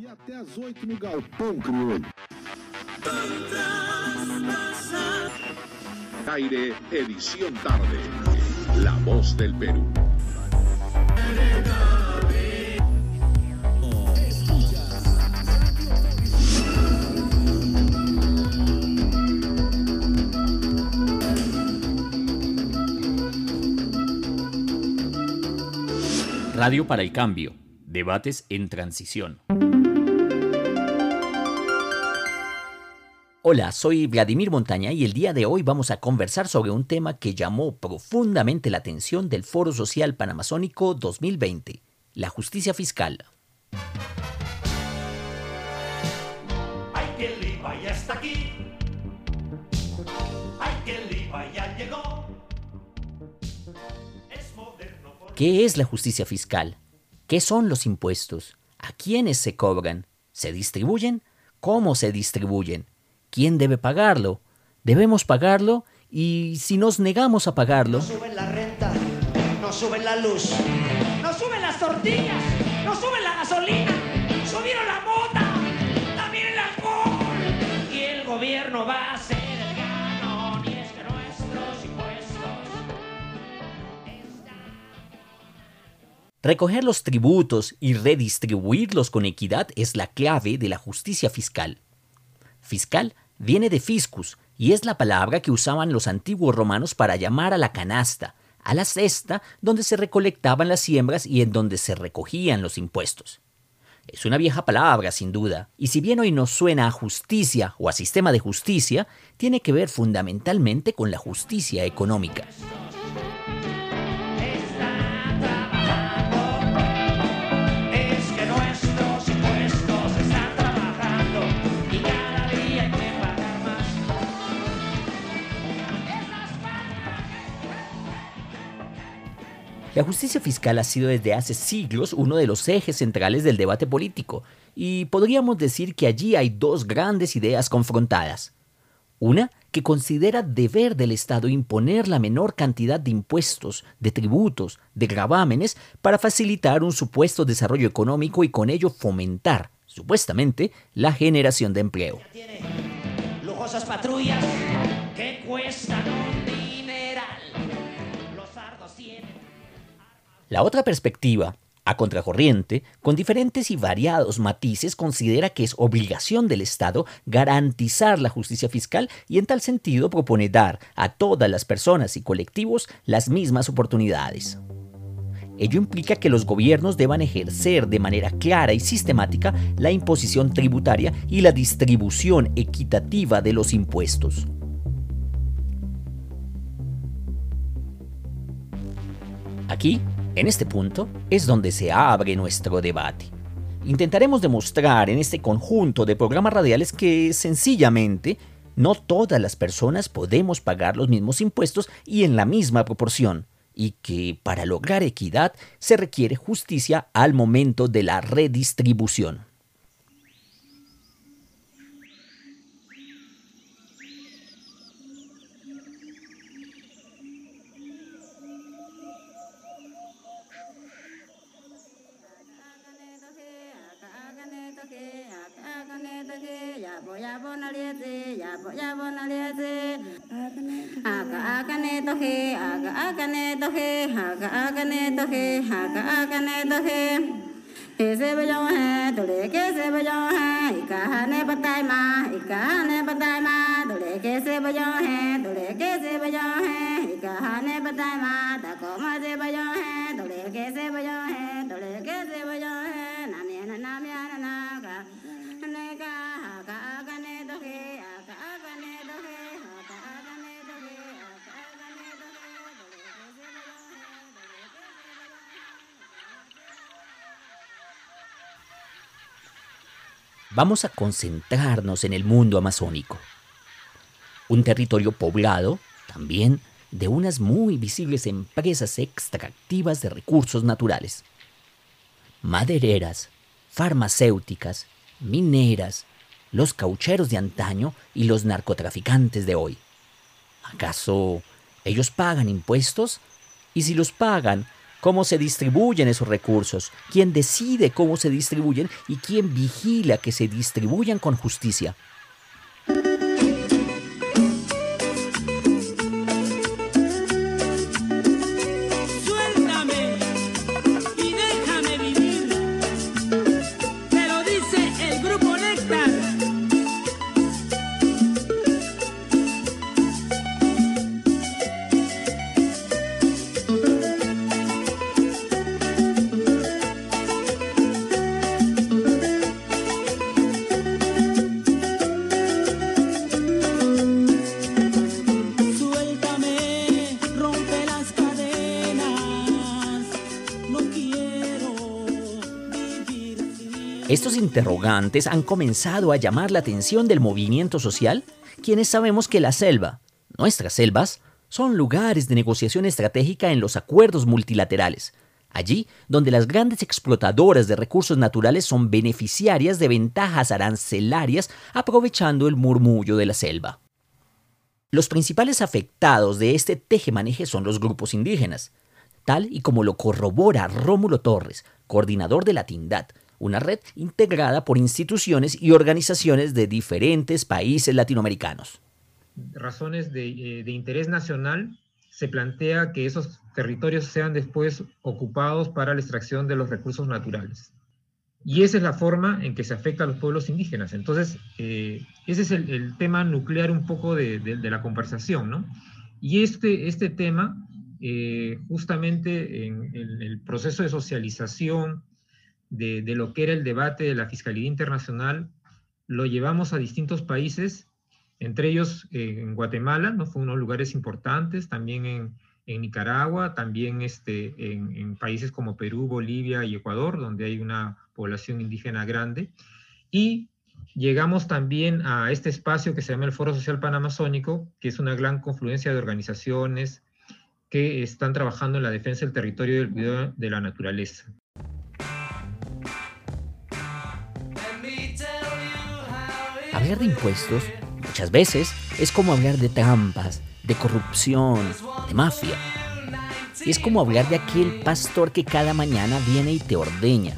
E até às 8 no Galpão Crioulo. Aire, edición tarde. La voz del Perú. Radio para el Cambio. Debates en transición. Hola, soy Vladimir Montaña y el día de hoy vamos a conversar sobre un tema que llamó profundamente la atención del Foro Social Panamazónico 2020, la justicia fiscal. Ay, que el IVA ya está aquí. Ay, que el IVA ya llegó. Es moderno por ¿Qué es la justicia fiscal? ¿Qué son los impuestos? ¿A quiénes se cobran? ¿Se distribuyen? ¿Cómo se distribuyen? ¿Quién debe pagarlo? ¿Debemos pagarlo? Y si nos negamos a pagarlo, No suben la renta, no suben la luz, no suben las tortillas, no suben la gasolina, subieron la mota, también el alcohol. Y el gobierno va a ser el ganón, y es que nuestros impuestos recoger los tributos y redistribuirlos con equidad es la clave de la justicia fiscal. Fiscal viene de fiscus y es la palabra que usaban los antiguos romanos para llamar a la canasta, a la cesta donde se recolectaban las siembras y en donde se recogían los impuestos. Es una vieja palabra, sin duda, y si bien hoy nos suena a justicia o a sistema de justicia, tiene que ver fundamentalmente con la justicia económica. La justicia fiscal ha sido desde hace siglos uno de los ejes centrales del debate político, y podríamos decir que allí hay dos grandes ideas confrontadas. Una que considera deber del Estado imponer la menor cantidad de impuestos, de tributos, de gravámenes para facilitar un supuesto desarrollo económico y con ello fomentar, supuestamente, la generación de empleo. Patrullas que cuestan. Los tienen. La otra perspectiva, a contracorriente, con diferentes y variados matices, considera que es obligación del Estado garantizar la justicia fiscal y en tal sentido propone dar a todas las personas y colectivos las mismas oportunidades. Ello implica que los gobiernos deban ejercer de manera clara y sistemática la imposición tributaria y la distribución equitativa de los impuestos. Aquí, en este punto, es donde se abre nuestro debate. Intentaremos demostrar en este conjunto de programas radiales que sencillamente no todas las personas podemos pagar los mismos impuestos y en la misma proporción, y que para lograr equidad se requiere justicia al momento de la redistribución. Aga agane dohe, aga agane dohe, aga agane dohe, aga agane dohe. कैसे बजाओ है धुड़े कैसे बजाओ है इकाहा बताए माँ इकाहा ने बताए माँ धुड़े कैसे बजाओ है धुड़े कैसे बजाओ है इकाहा ने बताए माँ तको मज़े बजाओ है धुड़े कैसे बजाओ है Vamos a concentrarnos en el mundo amazónico. Un territorio poblado, también, de unas muy visibles empresas extractivas de recursos naturales. Madereras, farmacéuticas, mineras, los caucheros de antaño y los narcotraficantes de hoy. ¿Acaso ellos pagan impuestos? Y si los pagan, cómo se distribuyen esos recursos, quién decide cómo se distribuyen y quién vigila que se distribuyan con justicia. Estos interrogantes han comenzado a llamar la atención del movimiento social, quienes sabemos que la selva, nuestras selvas, son lugares de negociación estratégica en los acuerdos multilaterales, allí donde las grandes explotadoras de recursos naturales son beneficiarias de ventajas arancelarias aprovechando el murmullo de la selva. Los principales afectados de este tejemaneje son los grupos indígenas, tal y como lo corrobora Rómulo Torres, coordinador de la TINDAD, una red integrada por instituciones y organizaciones de diferentes países latinoamericanos. razones de, eh, de interés nacional, se plantea que esos territorios sean después ocupados para la extracción de los recursos naturales. Y esa es la forma en que se afecta a los pueblos indígenas. Entonces, eh, ese es el, tema nuclear un poco de, la conversación, ¿no? Y este, este tema, eh, justamente en el proceso de socialización de, lo que era el debate de la Fiscalía Internacional, lo llevamos a distintos países, entre ellos eh, en Guatemala, ¿no? Fue uno de los lugares importantes, también en, en Nicaragua, también este, en, en países como Perú, Bolivia y Ecuador, donde hay una población indígena grande. Y llegamos también a este espacio que se llama el Foro Social Panamazónico, que es una gran confluencia de organizaciones que están trabajando en la defensa del territorio y del cuidado de la naturaleza. Hablar de impuestos muchas veces es como hablar de trampas, de corrupción, de mafia. Es como hablar de aquel pastor que cada mañana viene y te ordeña.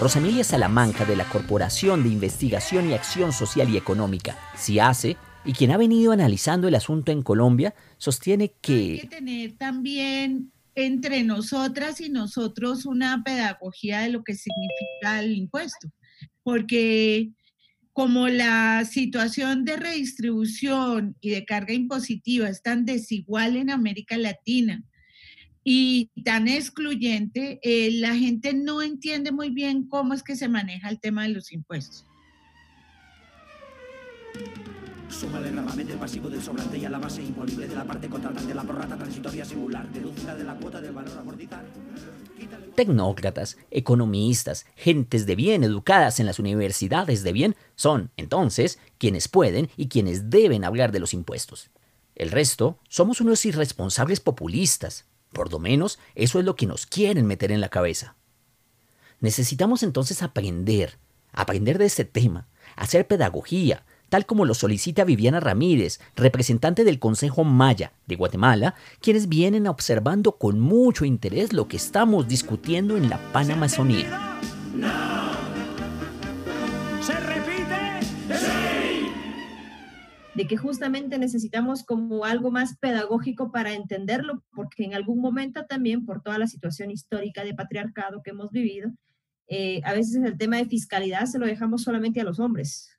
Rosamilia Salamanca de la Corporación de Investigación y Acción Social y Económica, CIACE, y quien ha venido analizando el asunto en Colombia, sostiene que que tener también entre nosotras y nosotros una pedagogía de lo que significa el impuesto, porque como la situación de redistribución y de carga impositiva es tan desigual en América Latina y tan excluyente, eh, la gente no entiende muy bien cómo es que se maneja el tema de los impuestos. Súmale el gravamen del pasivo del sobrante y a la base imponible de la parte contratante la prorrata transitoria singular. Dedúcela de la cuota del valor amortizar. Tecnócratas, economistas, gentes de bien educadas en las universidades de bien son, entonces, quienes pueden y quienes deben hablar de los impuestos. El resto somos unos irresponsables populistas. Por lo menos eso es lo que nos quieren meter en la cabeza. Necesitamos entonces aprender, aprender de este tema, hacer pedagogía, tal como lo solicita Viviana Ramírez, representante del Consejo Maya de Guatemala, quienes vienen observando con mucho interés lo que estamos discutiendo en la Panamazonía. ¿Se repite? de que justamente necesitamos como algo más pedagógico para entenderlo, porque en algún momento también, por toda la situación histórica de patriarcado que hemos vivido, eh, a veces el tema de fiscalidad se lo dejamos solamente a los hombres.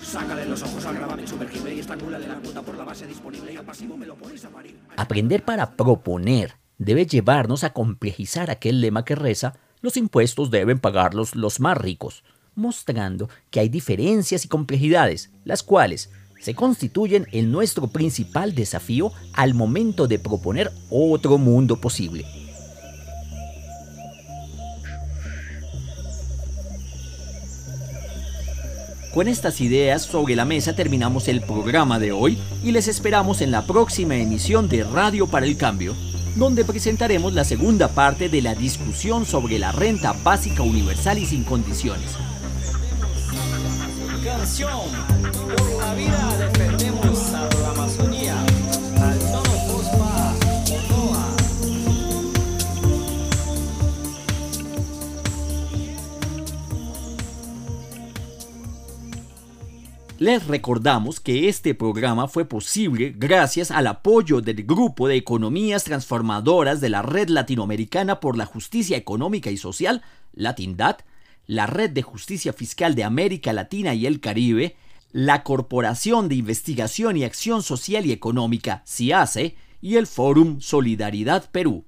Sácale los ojos al gravamen sumergible y estrangúlale la cuota por la base disponible y al pasivo me lo pones a parir. Aprender para proponer debe llevarnos a complejizar aquel lema que reza, los impuestos deben pagarlos los más ricos, mostrando que hay diferencias y complejidades, las cuales se constituyen en nuestro principal desafío al momento de proponer otro mundo posible. Con estas ideas sobre la mesa terminamos el programa de hoy y les esperamos en la próxima emisión de Radio para el Cambio, donde presentaremos la segunda parte de la discusión sobre la renta básica universal y sin condiciones. Les recordamos que este programa fue posible gracias al apoyo del Grupo de Economías Transformadoras de la Red Latinoamericana por la Justicia Económica y Social, LatinDat, la Red de Justicia Fiscal de América Latina y el Caribe, la Corporación de Investigación y Acción Social y Económica, CIACE, y el Fórum Solidaridad Perú.